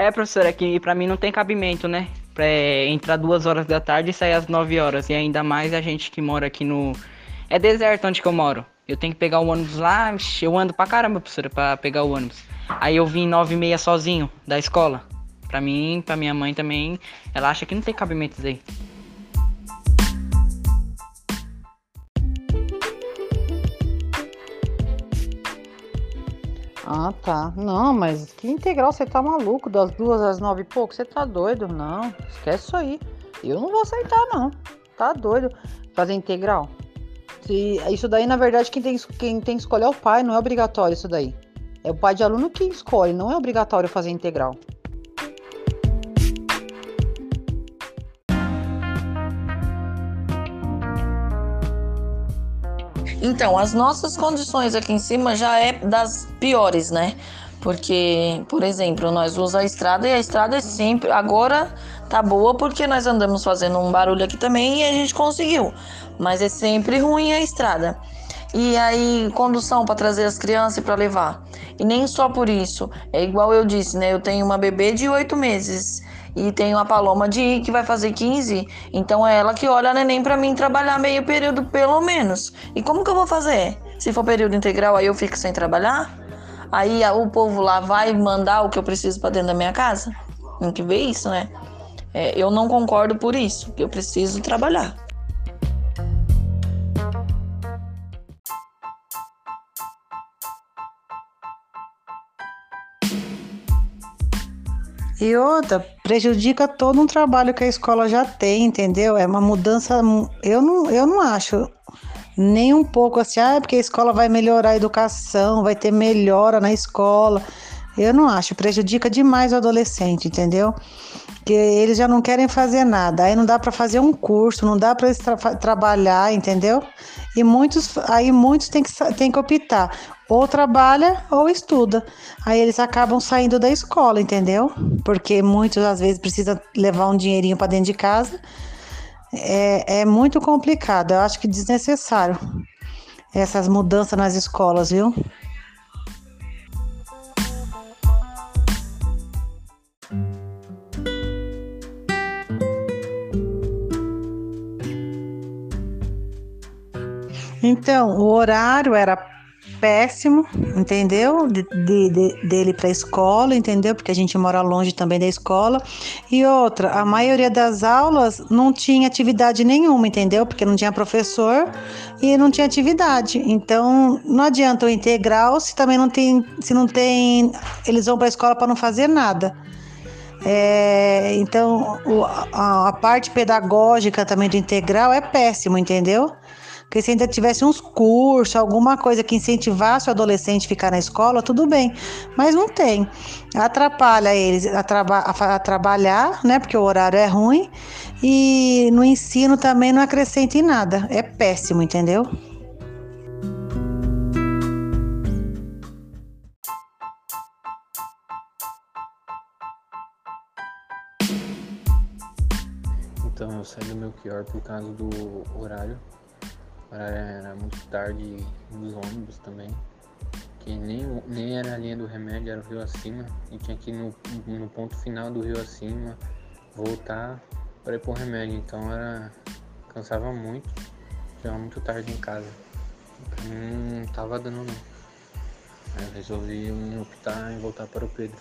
É, professor, é que pra mim não tem cabimento, né? Pra é, entrar duas horas da tarde e sair às nove horas. E ainda mais a gente que mora aqui no. É deserto onde eu moro. Eu tenho que pegar o ônibus lá, eu ando pra caramba, professora, pra pegar o ônibus. Aí eu vim nove e meia sozinho da escola. Pra mim, pra minha mãe também, ela acha que não tem cabimento isso aí. Ah, tá. Não, mas que integral você tá maluco? Das duas às nove e pouco? Você tá doido? Não, esquece isso aí. Eu não vou aceitar, não. Tá doido fazer integral? Se, isso daí, na verdade, quem tem, quem tem que escolher é o pai, não é obrigatório isso daí. É o pai de aluno que escolhe, não é obrigatório fazer integral. Então, as nossas condições aqui em cima já é das piores, né? Porque, por exemplo, nós usamos a estrada e a estrada é sempre. Agora tá boa porque nós andamos fazendo um barulho aqui também e a gente conseguiu. Mas é sempre ruim a estrada. E aí, condução para trazer as crianças e para levar. E nem só por isso. É igual eu disse, né? Eu tenho uma bebê de oito meses e tenho a Paloma de que vai fazer 15. Então é ela que olha a neném para mim trabalhar meio período pelo menos. E como que eu vou fazer? Se for período integral, aí eu fico sem trabalhar? Aí o povo lá vai mandar o que eu preciso para dentro da minha casa? Tem que ver isso, né? É, eu não concordo por isso, que eu preciso trabalhar. E outra, prejudica todo um trabalho que a escola já tem, entendeu? É uma mudança. Eu não, eu não acho nem um pouco assim, ah, porque a escola vai melhorar a educação, vai ter melhora na escola. Eu não acho, prejudica demais o adolescente, entendeu? Que eles já não querem fazer nada, aí não dá para fazer um curso, não dá para tra trabalhar, entendeu? E muitos, aí muitos têm que, têm que optar ou trabalha ou estuda. Aí eles acabam saindo da escola, entendeu? Porque muitos às vezes precisam levar um dinheirinho para dentro de casa. É, é muito complicado, eu acho que desnecessário essas mudanças nas escolas, viu? Então, o horário era péssimo, entendeu? De, de, dele para a escola, entendeu? Porque a gente mora longe também da escola. E outra, a maioria das aulas não tinha atividade nenhuma, entendeu? Porque não tinha professor e não tinha atividade. Então, não adianta o integral se também não tem, se não tem, eles vão para a escola para não fazer nada. É, então, a, a parte pedagógica também do integral é péssimo, entendeu? Porque se ainda tivesse uns cursos, alguma coisa que incentivasse o adolescente a ficar na escola, tudo bem. Mas não tem. Atrapalha eles a, traba a, a trabalhar, né? Porque o horário é ruim. E no ensino também não acrescenta em nada. É péssimo, entendeu? Então eu saí do meu pior por causa do horário era muito tarde nos ônibus também. Que nem, nem era a linha do remédio, era o rio acima. E tinha que ir no, no ponto final do rio acima, voltar para ir pro remédio. Então era. cansava muito. Chegava muito tarde em casa. Pra mim não tava dando não. Aí eu resolvi optar em voltar para o Pedro.